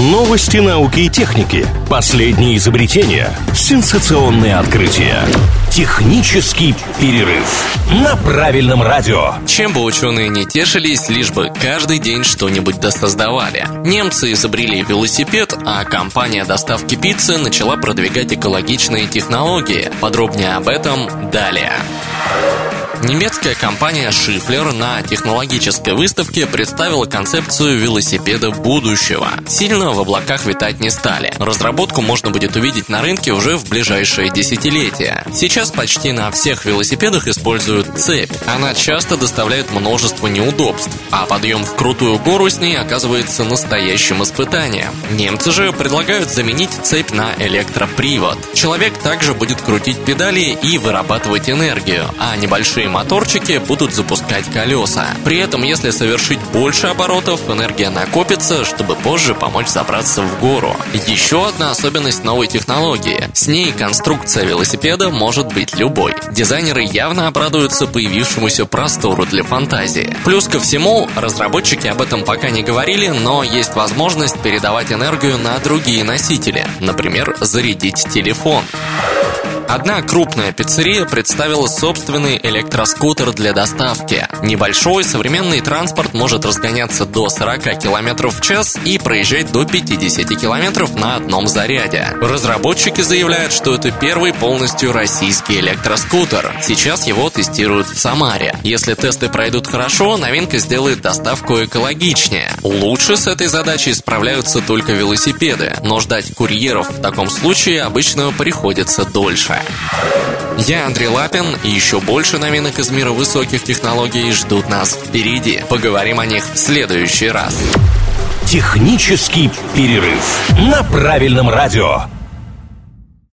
Новости науки и техники. Последние изобретения. Сенсационные открытия. Технический перерыв на правильном радио. Чем бы ученые не тешились, лишь бы каждый день что-нибудь досоздавали. Немцы изобрели велосипед, а компания доставки пиццы начала продвигать экологичные технологии. Подробнее об этом далее. Немецкая компания Schifler на технологической выставке представила концепцию велосипеда будущего. Сильно в облаках витать не стали. Разработку можно будет увидеть на рынке уже в ближайшее десятилетие. Сейчас почти на всех велосипедах используют цепь. Она часто доставляет множество неудобств, а подъем в крутую гору с ней оказывается настоящим испытанием. Немцы же предлагают заменить цепь на электропривод. Человек также будет крутить педали и вырабатывать энергию, а небольшие моторчики будут запускать колеса. При этом, если совершить больше оборотов, энергия накопится, чтобы позже помочь забраться в гору. Еще одна особенность новой технологии. С ней конструкция велосипеда может быть любой. Дизайнеры явно обрадуются появившемуся простору для фантазии. Плюс ко всему, разработчики об этом пока не говорили, но есть возможность передавать энергию на другие носители, например, зарядить телефон. Одна крупная пиццерия представила собственный электроскутер для доставки. Небольшой современный транспорт может разгоняться до 40 км в час и проезжать до 50 км на одном заряде. Разработчики заявляют, что это первый полностью российский электроскутер. Сейчас его тестируют в Самаре. Если тесты пройдут хорошо, новинка сделает доставку экологичнее. Лучше с этой задачей справляются только велосипеды, но ждать курьеров в таком случае обычно приходится дольше. Я Андрей Лапин, и еще больше новинок из мира высоких технологий ждут нас впереди. Поговорим о них в следующий раз. Технический перерыв на правильном радио.